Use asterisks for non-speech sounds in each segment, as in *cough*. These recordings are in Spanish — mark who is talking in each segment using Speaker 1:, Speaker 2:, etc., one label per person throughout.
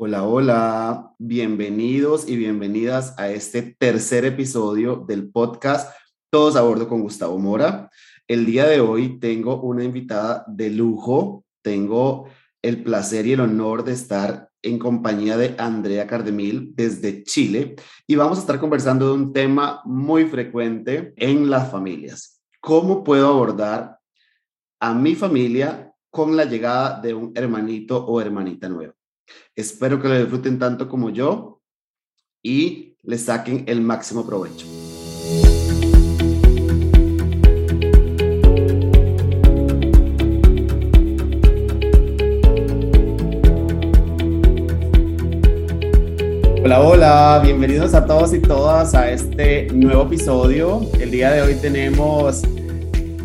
Speaker 1: Hola, hola, bienvenidos y bienvenidas a este tercer episodio del podcast Todos a bordo con Gustavo Mora. El día de hoy tengo una invitada de lujo, tengo el placer y el honor de estar en compañía de Andrea Cardemil desde Chile y vamos a estar conversando de un tema muy frecuente en las familias. ¿Cómo puedo abordar a mi familia con la llegada de un hermanito o hermanita nuevo? Espero que lo disfruten tanto como yo y le saquen el máximo provecho. Hola, hola, bienvenidos a todos y todas a este nuevo episodio. El día de hoy tenemos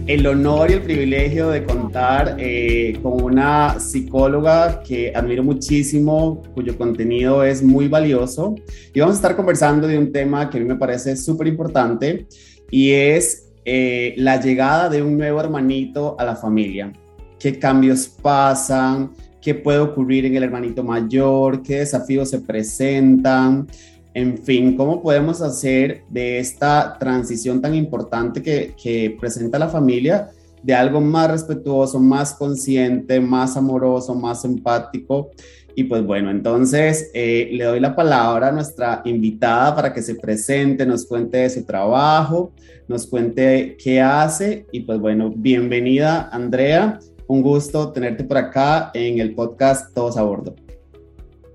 Speaker 1: el honor y el privilegio de contar eh, con una psicóloga que admiro muchísimo, cuyo contenido es muy valioso. Y vamos a estar conversando de un tema que a mí me parece súper importante y es eh, la llegada de un nuevo hermanito a la familia. ¿Qué cambios pasan? ¿Qué puede ocurrir en el hermanito mayor? ¿Qué desafíos se presentan? En fin, ¿cómo podemos hacer de esta transición tan importante que, presenta la familia de algo más respetuoso, más consciente, más amoroso, más empático? Y pues bueno, entonces eh, le doy la palabra a nuestra invitada para que se presente, nos cuente de su trabajo, nos cuente qué hace y pues bueno, bienvenida Andrea, un gusto tenerte por acá en el podcast Todos a Bordo.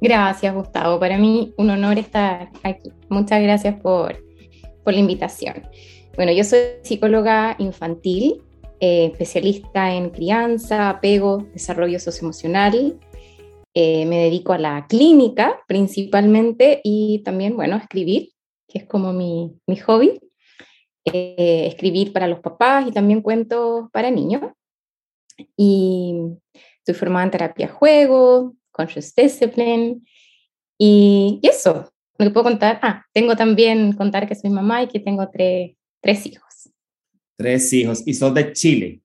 Speaker 2: Gracias, Gustavo. Para mí un honor estar aquí. Muchas gracias por, por la invitación. Bueno, yo soy psicóloga infantil, eh, especialista en crianza, apego, desarrollo socioemocional. Eh, me dedico a la clínica principalmente y también, bueno, a escribir, que es como mi, mi hobby. Eh, escribir para los papás y también cuentos para niños. Y estoy formada en terapia juego, Conscious Discipline. Y, eso, lo que puedo contar. Ah, tengo también contar que soy mamá y que tengo tres, tres hijos.
Speaker 1: Tres hijos. ¿Y sos de Chile?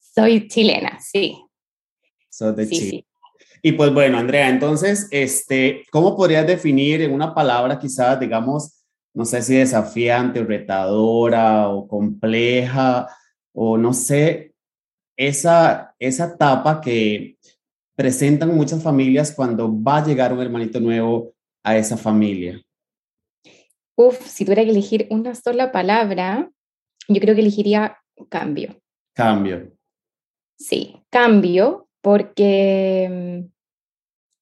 Speaker 2: Soy chilena, sí.
Speaker 1: Sos de Chile. Y pues bueno, Andrea, entonces, este, ¿cómo podrías definir en una palabra quizás, digamos, no sé si desafiante o retadora o compleja o no sé, esa, esa etapa que, presentan muchas familias cuando va a llegar un hermanito nuevo a esa familia?
Speaker 2: Uf, si tuviera que elegir una sola palabra, yo creo que elegiría cambio.
Speaker 1: Cambio.
Speaker 2: Sí, cambio, porque mm,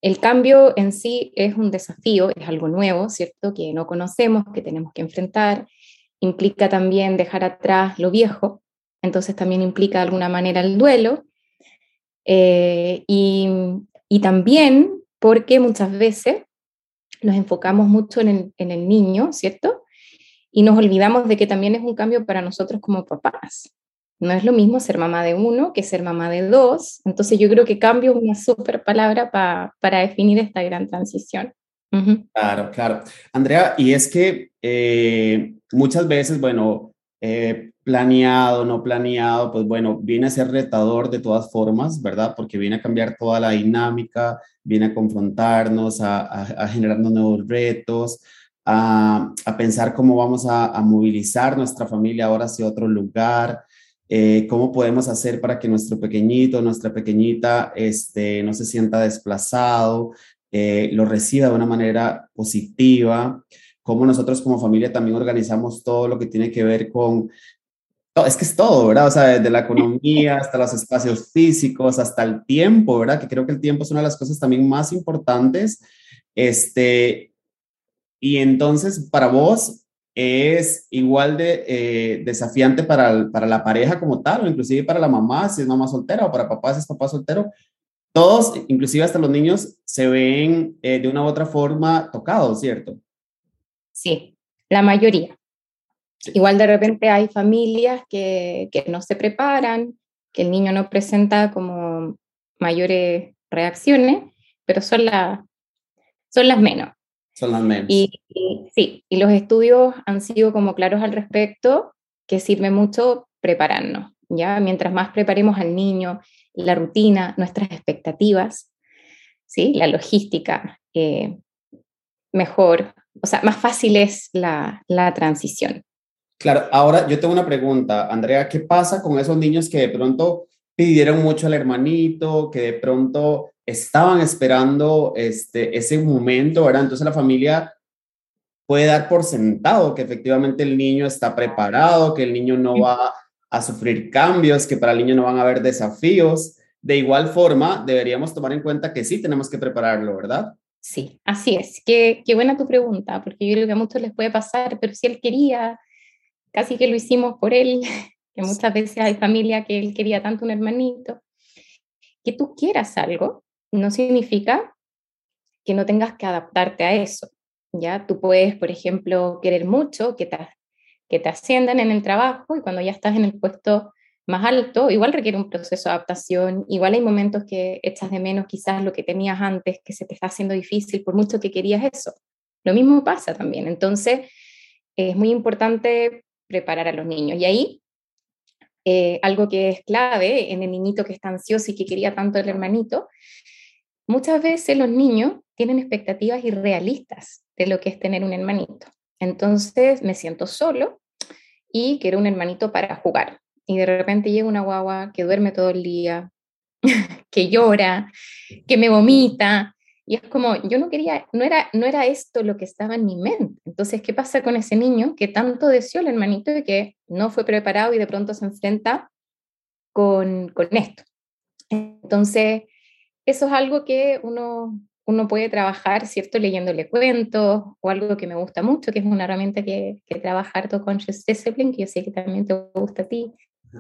Speaker 2: el cambio en sí es un desafío, es algo nuevo, ¿cierto? Que no conocemos, que tenemos que enfrentar. Implica también dejar atrás lo viejo, entonces también implica de alguna manera el duelo. Eh, y, y, también porque muchas veces nos enfocamos mucho en el, en el niño, ¿cierto? Y nos olvidamos de que también es un cambio para nosotros como papás. No es lo mismo ser mamá de uno que ser mamá de dos. Entonces yo creo que cambio es una súper palabra para definir esta gran transición.
Speaker 1: Claro, claro. Andrea, y es que eh, muchas veces, bueno, eh, planeado, no planeado, pues bueno, viene a ser retador de todas formas, ¿verdad? Porque viene a cambiar toda la dinámica, viene a confrontarnos, a, a, generarnos nuevos retos, a, a, pensar cómo vamos a, movilizar nuestra familia ahora hacia otro lugar, eh, cómo podemos hacer para que nuestro pequeñito, nuestra pequeñita, este, no se sienta desplazado, eh, lo reciba de una manera positiva cómo nosotros como familia también organizamos todo lo que tiene que ver con es que es todo, ¿verdad? O sea, desde la economía hasta los espacios físicos, hasta el tiempo, ¿verdad? Que creo que el tiempo es una de las cosas también más importantes. Este, y entonces, para vos, es igual de eh, desafiante para, para la pareja como tal, o inclusive para la mamá, si es mamá soltera, o para papá, si es papá soltero. Todos, inclusive hasta los niños, se ven eh, de una u otra forma tocados, ¿cierto?
Speaker 2: Sí, la mayoría. Igual de repente hay familias que, que, no se preparan, que el niño no presenta como mayores reacciones, pero son, la, son las menos.
Speaker 1: Son las menos.
Speaker 2: Y, sí, y los estudios han sido como claros al respecto, que sirve mucho prepararnos, ¿ya? Mientras más preparemos al niño, la rutina, nuestras expectativas, ¿sí? La logística eh, mejor, o sea, más fácil es la, la transición.
Speaker 1: Claro, ahora yo tengo una pregunta, Andrea, ¿qué pasa con esos niños que de pronto pidieron mucho al hermanito, que de pronto estaban esperando este, ese momento, ¿verdad? Entonces la familia puede dar por sentado que efectivamente el niño está preparado, que el niño no va a sufrir cambios, que para el niño no van a haber desafíos. De igual forma, deberíamos tomar en cuenta que sí tenemos que prepararlo, ¿verdad?
Speaker 2: Sí, así es. Qué, qué buena tu pregunta, porque yo creo que a muchos les puede pasar, pero si él quería, casi que lo hicimos por él, *laughs* que muchas veces hay familia que él quería tanto un hermanito. Que tú quieras algo no significa que no tengas que adaptarte a eso. ¿ya? Tú puedes, por ejemplo, querer mucho que te, que te asciendan en el trabajo y cuando ya estás en el puesto más alto, igual requiere un proceso de adaptación, igual hay momentos que echas de menos quizás lo que tenías antes, que se te está haciendo difícil por mucho que querías eso. Lo mismo pasa también. Entonces, es muy importante preparar a los niños. Y ahí, eh, algo que es clave en el niñito que está ansioso y que quería tanto el hermanito, muchas veces los niños tienen expectativas irrealistas de lo que es tener un hermanito. Entonces, me siento solo y quiero un hermanito para jugar y de repente llega una guagua que duerme todo el día, *laughs* que llora, que me vomita. Y es como, yo no quería, no era, no era esto lo que estaba en mi mente. Entonces, ¿qué pasa con ese niño que tanto deseó el hermanito y que no fue preparado y de pronto se enfrenta con, con esto? Entonces, eso es algo que uno, uno puede trabajar, ¿cierto? Leyéndole cuentos o algo que me gusta mucho, que es una herramienta que, que trabaja harto Conscious Discipline, que yo sé que también te gusta a ti,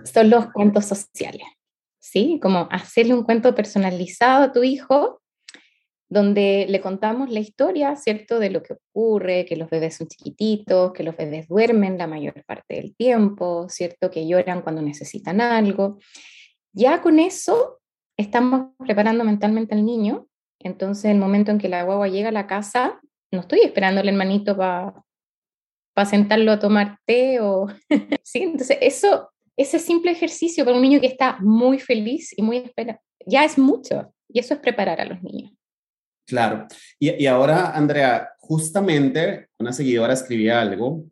Speaker 2: son los cuentos sociales, ¿sí? Como hacerle un cuento personalizado a tu hijo donde le contamos la historia, ¿cierto? De lo que ocurre, que los bebés son chiquititos, que los bebés duermen la mayor parte del tiempo, ¿cierto? Que lloran cuando necesitan algo. Ya con eso estamos preparando mentalmente al niño. Entonces, el momento en que la guagua llega a la casa, no estoy esperando al hermanito para sentarlo a tomar té o... *laughs* ¿sí? Entonces, eso ese simple ejercicio para un niño que está muy feliz y muy esperado, ya es mucho. Y eso es preparar a los niños.
Speaker 1: Claro. Y, y ahora, Andrea, justamente una seguidora escribía algo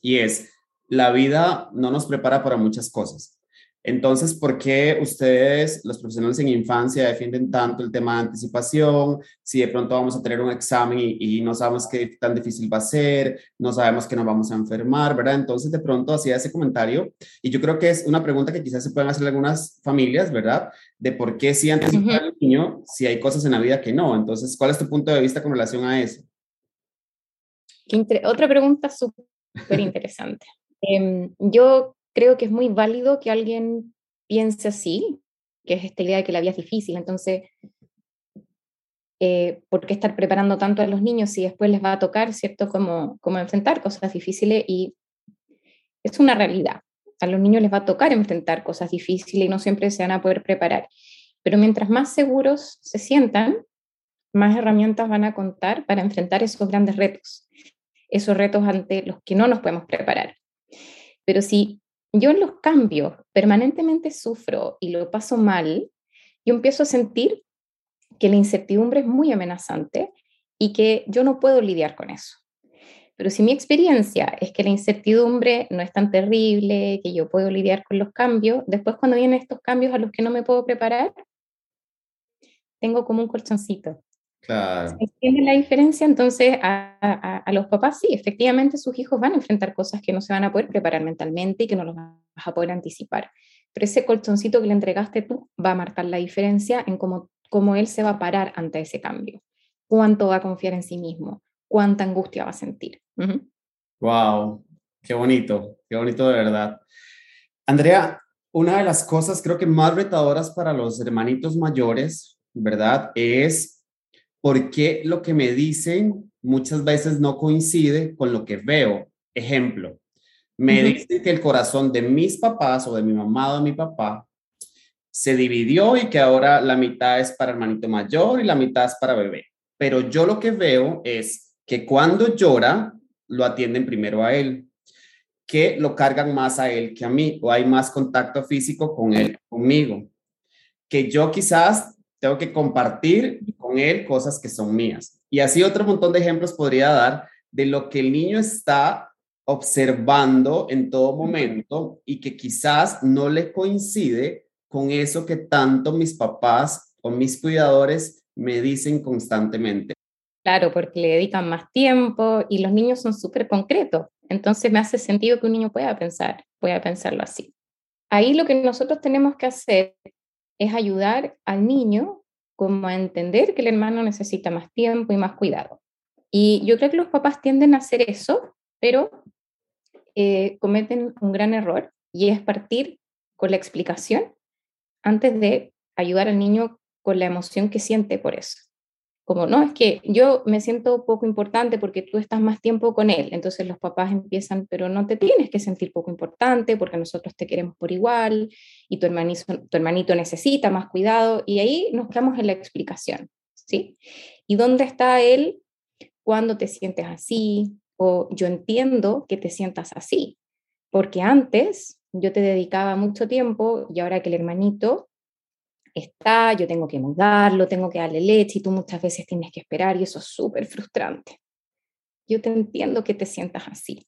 Speaker 1: y es, la vida no nos prepara para muchas cosas. Entonces, ¿por qué ustedes, los profesionales en infancia, defienden tanto el tema de anticipación? Si de pronto vamos a tener un examen y, no sabemos qué tan difícil va a ser, no sabemos que nos vamos a enfermar, ¿verdad? Entonces, de pronto hacía ese comentario y yo creo que es una pregunta que quizás se pueden hacer algunas familias, ¿verdad? De por qué sí anticipar al niño si hay cosas en la vida que no. Entonces, ¿cuál es tu punto de vista con relación a eso?
Speaker 2: Otra pregunta súper interesante. Em, yo creo que es muy válido que alguien piense así, que es esta idea de que la vida es difícil, entonces, eh, ¿por qué estar preparando tanto a los niños si después les va a tocar, ¿cierto?, como, como enfrentar cosas difíciles y es una realidad. A los niños les va a tocar enfrentar cosas difíciles y no siempre se van a poder preparar. Pero mientras más seguros se sientan, más herramientas van a contar para enfrentar esos grandes retos, esos retos ante los que no nos podemos preparar. Pero si yo en los cambios permanentemente sufro y lo paso mal, yo empiezo a sentir que la incertidumbre es muy amenazante y que yo no puedo lidiar con eso. Pero si mi experiencia es que la incertidumbre no es tan terrible, que yo puedo lidiar con los cambios, después cuando vienen estos cambios a los que no me puedo preparar, tengo como un colchoncito Claro. ¿Entiende la diferencia? Entonces, a, a, los papás sí, efectivamente sus hijos van a enfrentar cosas que no se van a poder preparar mentalmente y que no los vas a poder anticipar. Pero ese colchoncito que le entregaste tú va a marcar la diferencia en cómo, cómo él se va a parar ante ese cambio. Cuánto va a confiar en sí mismo, cuánta angustia va a sentir.
Speaker 1: Wow, qué bonito, qué bonito de verdad. Andrea, una de las cosas creo que más retadoras para los hermanitos mayores, ¿verdad? Es porque lo que me dicen muchas veces no coincide con lo que veo. Ejemplo, me dicen que el corazón de mis papás o de mi mamá o de mi papá se dividió y que ahora la mitad es para hermanito mayor y la mitad es para bebé. Pero yo lo que veo es que cuando llora, lo atienden primero a él, que lo cargan más a él que a mí, o hay más contacto físico con él, conmigo, que yo quizás tengo que compartir con él cosas que son mías. Y así otro montón de ejemplos podría dar de lo que el niño está observando en todo momento y que quizás no le coincide con eso que tanto mis papás o mis cuidadores me dicen constantemente.
Speaker 2: Claro, porque le dedican más tiempo y los niños son súper concretos. Entonces me hace sentido que un niño pueda pensar, pueda pensarlo así. Ahí lo que nosotros tenemos que hacer es ayudar al niño como a entender que el hermano necesita más tiempo y más cuidado. Y yo creo que los papás tienden a hacer eso, pero eh, cometen un gran error y es partir con la explicación antes de ayudar al niño con la emoción que siente por eso. Como, no, es que yo me siento poco importante porque tú estás más tiempo con él. Entonces los papás empiezan, pero no te tienes que sentir poco importante porque nosotros te queremos por igual y tu hermanito, tu hermanito necesita más cuidado. Y ahí nos quedamos en la explicación, ¿sí? ¿Y dónde está él cuando te sientes así? O yo entiendo que te sientas así, porque antes yo te dedicaba mucho tiempo y ahora que el hermanito está, yo tengo que mudarlo, tengo que darle leche y tú muchas veces tienes que esperar y eso es súper frustrante. Yo te entiendo que te sientas así.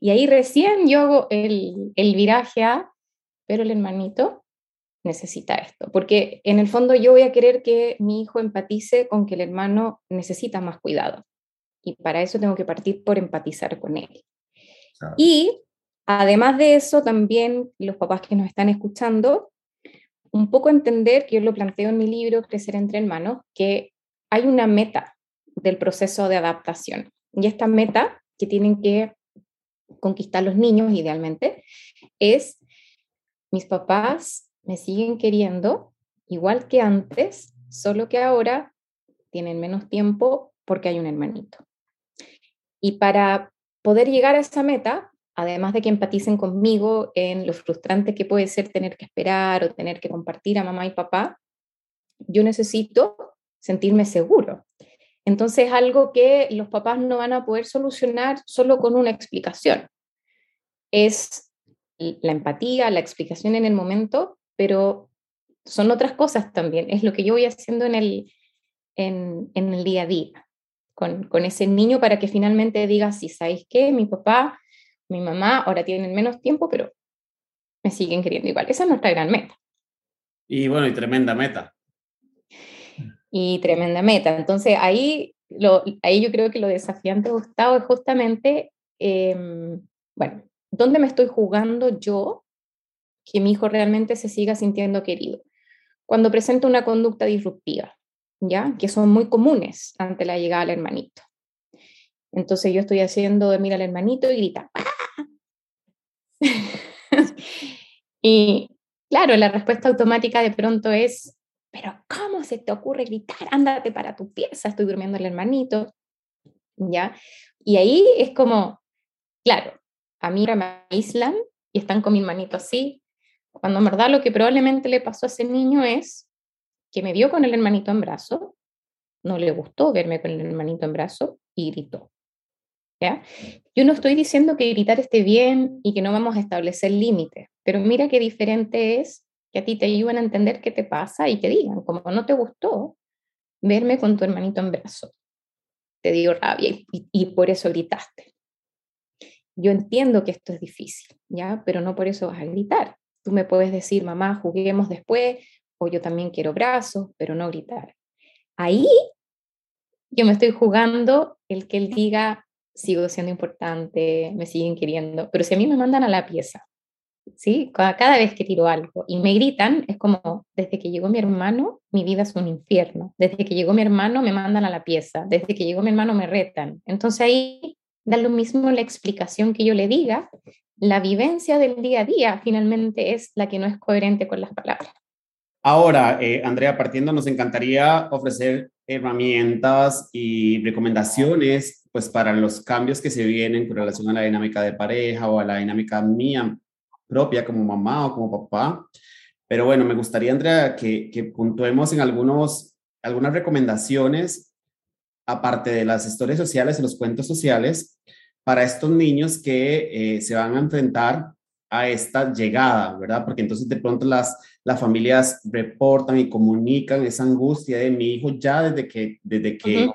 Speaker 2: Y ahí recién yo hago el, el viraje a, pero el hermanito necesita esto, porque en el fondo yo voy a querer que mi hijo empatice con que el hermano necesita más cuidado. Y para eso tengo que partir por empatizar con él. Y además de eso, también los papás que nos están escuchando, un poco entender, que yo lo planteo en mi libro, Crecer entre hermanos, que hay una meta del proceso de adaptación. Y esta meta que tienen que conquistar los niños idealmente es, mis papás me siguen queriendo igual que antes, solo que ahora tienen menos tiempo porque hay un hermanito. Y para poder llegar a esa meta, además de que empaticen conmigo en lo frustrante que puede ser tener que esperar o tener que compartir a mamá y papá, yo necesito sentirme seguro. Entonces, algo que los papás no van a poder solucionar solo con una explicación. Es la empatía, la explicación en el momento, pero son otras cosas también. Es lo que yo voy haciendo en el, en, el día a día con, con, ese niño para que finalmente diga, si ¿sabéis qué? Mi papá mi mamá ahora tienen menos tiempo, pero me siguen queriendo igual. Esa es nuestra gran meta.
Speaker 1: Y bueno, y tremenda meta.
Speaker 2: Y tremenda meta. Entonces ahí, lo, ahí yo creo que lo desafiante, Gustavo, es justamente, em, bueno, ¿dónde me estoy jugando yo que mi hijo realmente se siga sintiendo querido? Cuando presenta una conducta disruptiva, ¿ya? Que son muy comunes ante la llegada del hermanito. Entonces yo estoy haciendo dormir al hermanito y grita, *laughs* y claro, la respuesta automática de pronto es, pero ¿cómo se te ocurre gritar? Ándate para tu pieza, estoy durmiendo el hermanito. ¿Ya? Y ahí es como, claro, a mí me aíslan y están con mi hermanito así, cuando en verdad lo que probablemente le pasó a ese niño es que me vio con el hermanito en brazo, no le gustó verme con el hermanito en brazo y gritó. Yo no estoy diciendo que gritar esté bien y que no vamos a establecer límites, pero mira qué diferente es que a ti te ayuden a entender qué te pasa y que digan, como no te gustó verme con tu hermanito en brazo, te dio rabia y, y por eso gritaste. Yo entiendo que esto es difícil, ¿ya? Pero no por eso vas a gritar. Tú me puedes decir, mamá, juguemos después, o yo también quiero brazos, pero no gritar. Ahí yo me estoy jugando el que él diga, sigo siendo importante, me siguen queriendo, pero si a mí me mandan a la pieza, ¿sí? Cada, vez que tiro algo y me gritan, es como, desde que llegó mi hermano, mi vida es un infierno, desde que llegó mi hermano, me mandan a la pieza, desde que llegó mi hermano, me retan. Entonces ahí da lo mismo la explicación que yo le diga, la vivencia del día a día finalmente es la que no es coherente con las palabras.
Speaker 1: Ahora, eh, Andrea, partiendo, nos encantaría ofrecer herramientas y recomendaciones pues para los cambios que se vienen con relación a la dinámica de pareja o a la dinámica mía propia como mamá o como papá. Pero bueno, me gustaría, Andrea, que, que puntuemos en algunos, algunas recomendaciones, aparte de las historias sociales y los cuentos sociales, para estos niños que eh, se van a enfrentar a esta llegada, ¿verdad? Porque entonces de pronto las, las familias reportan y comunican esa angustia de mi hijo ya desde que, desde que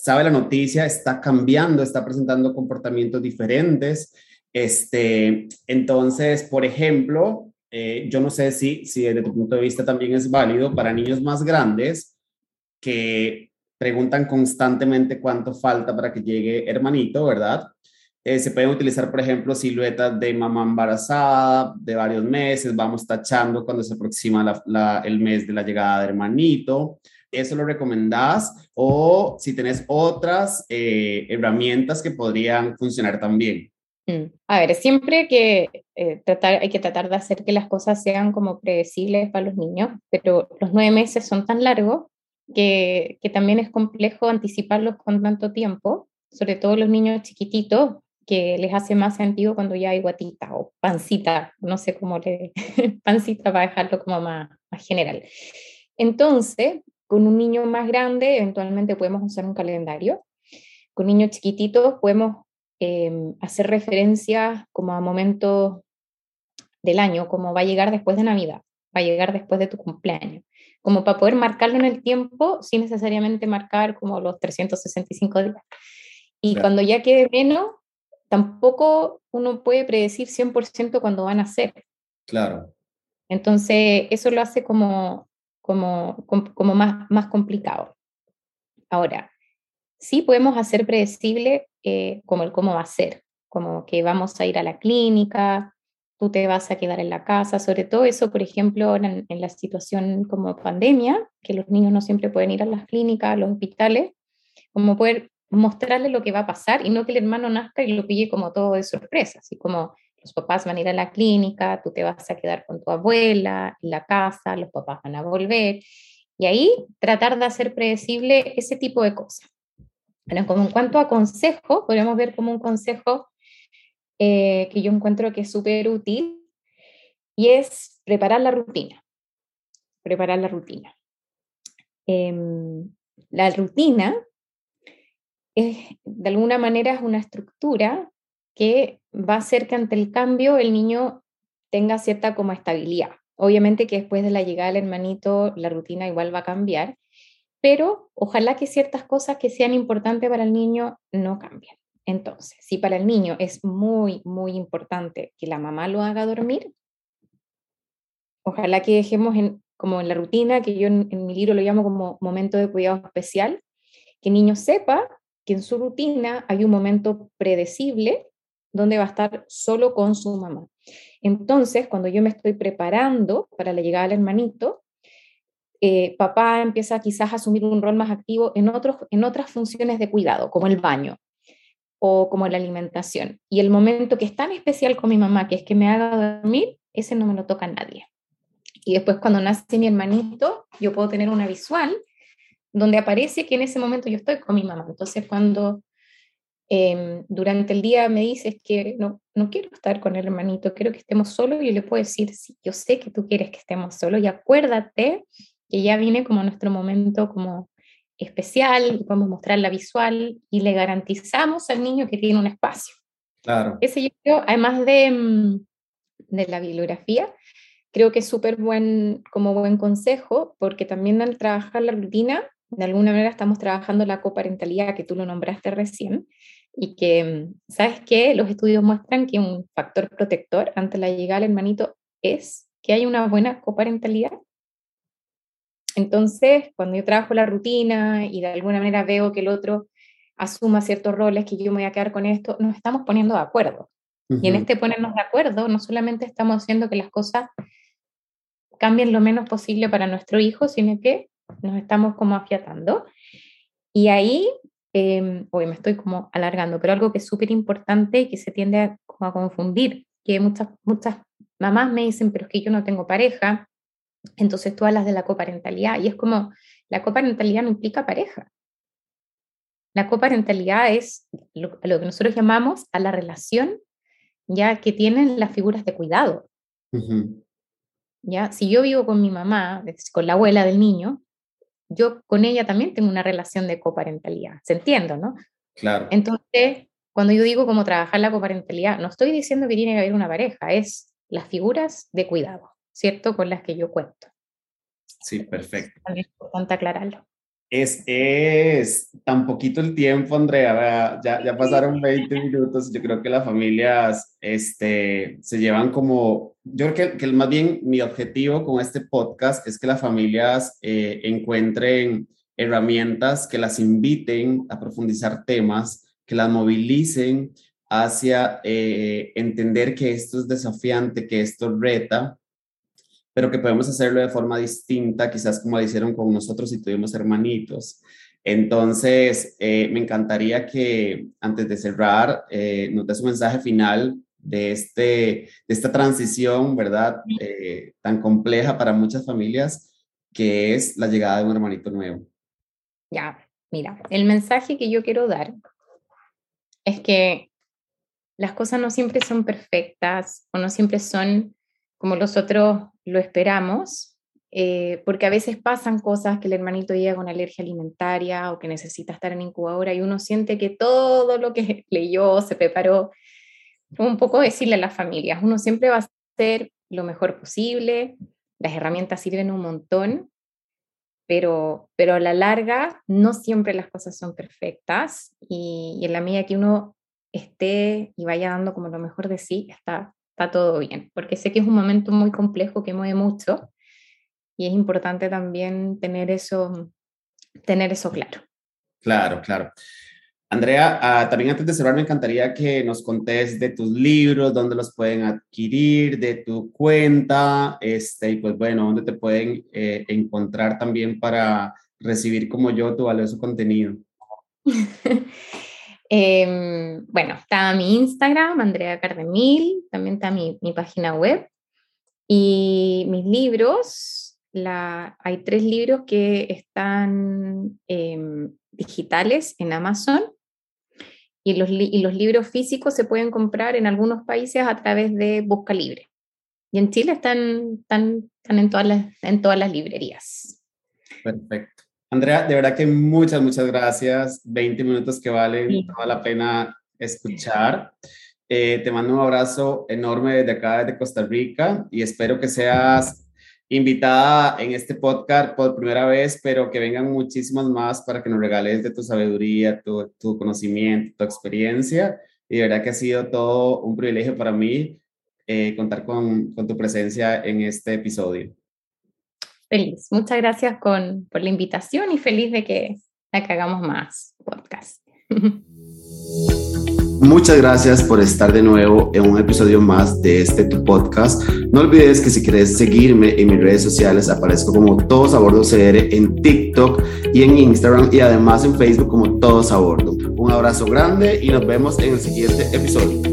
Speaker 1: sabe la noticia, está cambiando, está presentando comportamientos diferentes. Este, entonces, por ejemplo, eh, yo no sé si, si desde tu punto de vista también es válido para niños más grandes que preguntan constantemente cuánto falta para que llegue hermanito, ¿verdad? Eh, se pueden utilizar, por ejemplo, siluetas de mamá embarazada de varios meses, vamos tachando cuando se aproxima el mes de la llegada de hermanito. ¿Eso lo recomendás? O si tenés otras eh, herramientas que podrían funcionar también.
Speaker 2: Mm. A ver, siempre que eh, tratar, hay que tratar de hacer que las cosas sean como predecibles para los niños, pero los nueve meses son tan largos que, que también es complejo anticiparlos con tanto tiempo, sobre todo los niños chiquititos, que les hace más sentido cuando ya hay guatita o pancita, no sé cómo le, *laughs* pancita para dejarlo como más, más general. Entonces, con un niño más grande, eventualmente podemos usar un calendario. Con niños chiquititos podemos em, hacer referencia como a momentos del año, como va a llegar después de Navidad, va a llegar después de tu cumpleaños, como para poder marcarlo en el tiempo sin necesariamente marcar como los 365 días. Y cuando ya quede menos, tampoco uno puede predecir 100% cuándo van a ser.
Speaker 1: Claro.
Speaker 2: Entonces, eso lo hace como, como, como más, más complicado. Ahora, sí podemos hacer predecible eh, como el cómo va a ser, como que vamos a ir a la clínica, tú te vas a quedar en la casa, sobre todo eso, por ejemplo, en, en la situación como pandemia, que los niños no siempre pueden ir a las clínicas, a los hospitales, como poder mostrarle lo que va a pasar y no que el hermano nazca y lo pille como todo de sorpresa, así como los papás van a ir a la clínica, tú te vas a quedar con tu abuela en la casa, los papás van a volver, y ahí tratar de hacer predecible ese tipo de cosas. Bueno, como en cuanto a consejo, podríamos ver como un consejo eh, que yo encuentro que es súper útil, y es preparar la rutina. Preparar la rutina. Em, la rutina de alguna manera es una estructura que va a hacer que ante el cambio el niño tenga cierta como estabilidad. Obviamente que después de la llegada del hermanito la rutina igual va a cambiar, pero ojalá que ciertas cosas que sean importantes para el niño no cambien. Entonces, si para el niño es muy, muy importante que la mamá lo haga dormir, ojalá que dejemos en, como en la rutina, que yo en, en mi libro lo llamo como momento de cuidado especial, que el niño sepa que en su rutina hay un momento predecible donde va a estar solo con su mamá. Entonces, cuando yo me estoy preparando para la llegada del hermanito, eh, papá empieza quizás a asumir un rol más activo en, otros, en otras funciones de cuidado, como el baño o como la alimentación. Y el momento que es tan especial con mi mamá, que es que me haga dormir, ese no me lo toca nadie. Y después cuando nace mi hermanito, yo puedo tener una visual donde aparece que en ese momento yo estoy con mi mamá. Entonces, cuando em, durante el día me dices que no, no quiero estar con el hermanito, quiero que estemos solos, yo le puedo decir, sí, yo sé que tú quieres que estemos solos y acuérdate que ya viene como nuestro momento como especial, y podemos mostrar la visual y le garantizamos al niño que tiene un espacio.
Speaker 1: Claro.
Speaker 2: Ese yo creo, además de, mm, de la bibliografía, creo que es súper buen, como buen consejo, porque también al trabajar la rutina, de alguna manera estamos trabajando la coparentalidad que tú lo nombraste recién y que, ¿sabes qué? Los estudios muestran que un factor protector ante la llegada del hermanito es que hay una buena coparentalidad. Entonces, cuando yo trabajo la rutina y de alguna manera veo que el otro asuma ciertos roles, que yo me voy a quedar con esto, nos estamos poniendo de acuerdo. Y en este ponernos de acuerdo, no solamente estamos haciendo que las cosas cambien lo menos posible para nuestro hijo, sino que nos estamos como afiatando. Y ahí, eh, hoy me estoy como alargando, pero algo que es súper importante y que se tiende a, como a confundir, que muchas, muchas mamás me dicen, pero es que yo no tengo pareja, entonces tú hablas de la coparentalidad y es como, la coparentalidad no implica pareja. La coparentalidad es lo, lo que nosotros llamamos a la relación ya que tienen las figuras de cuidado. ¿Ya? Si yo vivo con mi mamá, con la abuela del niño, yo con ella también tengo una relación de coparentalidad, ¿se entiende, no?
Speaker 1: Claro.
Speaker 2: Entonces, cuando yo digo cómo trabajar la coparentalidad, no estoy diciendo que tiene que haber una pareja, es las figuras de cuidado, ¿cierto? Con las que yo cuento.
Speaker 1: Sí, perfecto.
Speaker 2: Es importante aclararlo.
Speaker 1: Es, es tan poquito el tiempo, Andrea, ya, ya pasaron 20 minutos, yo creo que las familias este, se llevan como, yo creo que, que más bien mi objetivo con este podcast es que las familias eh, encuentren herramientas que las inviten a profundizar temas, que las movilicen hacia eh, entender que esto es desafiante, que esto reta, pero que podemos hacerlo de forma distinta, quizás como lo hicieron con nosotros si tuvimos hermanitos. Entonces, eh, me encantaría que antes de cerrar, eh, nos des un mensaje final de, este, de esta transición, ¿verdad? Eh, tan compleja para muchas familias, que es la llegada de un hermanito nuevo.
Speaker 2: Ya, mira, el mensaje que yo quiero dar es que las cosas no siempre son perfectas o no siempre son como nosotros lo esperamos, eh, porque a veces pasan cosas que el hermanito llega con alergia alimentaria o que necesita estar en incubadora y uno siente que todo lo que *laughs* leyó, se preparó, un poco decirle a las familias, uno siempre va a hacer lo mejor posible, las herramientas sirven un montón, pero, pero a la larga no siempre las cosas son perfectas y, y en la medida que uno esté y vaya dando como lo mejor de sí, está está todo bien, porque sé que es un momento muy complejo que mueve mucho y es importante también tener eso, tener eso claro.
Speaker 1: Claro, claro. Andrea, ah, también antes de cerrar, me encantaría que nos contés de tus libros, dónde los pueden adquirir, de tu cuenta, este, y pues bueno, dónde te pueden eh, encontrar también para recibir como yo tu valioso contenido. *laughs*
Speaker 2: Em, bueno, está mi Instagram, Andrea Cardemil, también está mi, mi página web y mis libros. Hay tres libros que están em, digitales en Amazon y los, y los libros físicos se pueden comprar en algunos países a través de Busca Libre. Y en Chile están, están, están en, todas las, en todas las librerías.
Speaker 1: Perfecto. Andrea, de verdad que muchas, muchas gracias. 20 minutos que valen toda la pena escuchar. Eh, te mando un abrazo enorme desde acá, desde Costa Rica, y espero que seas invitada en este podcast por primera vez, pero que vengan muchísimos más para que nos regales de tu sabiduría, tu, tu conocimiento, tu experiencia. Y de verdad que ha sido todo un privilegio para mí eh, contar con, con tu presencia en este episodio
Speaker 2: feliz. Muchas gracias con, por la invitación y feliz de que, hagamos más podcast. *laughs*
Speaker 1: Muchas gracias por estar de nuevo en un episodio más de este tu podcast. No olvides que si quieres seguirme en mis redes sociales, aparezco como Todos a Bordo CR en TikTok y en Instagram y además en Facebook como Todos a Bordo. Un abrazo grande y nos vemos en el siguiente episodio.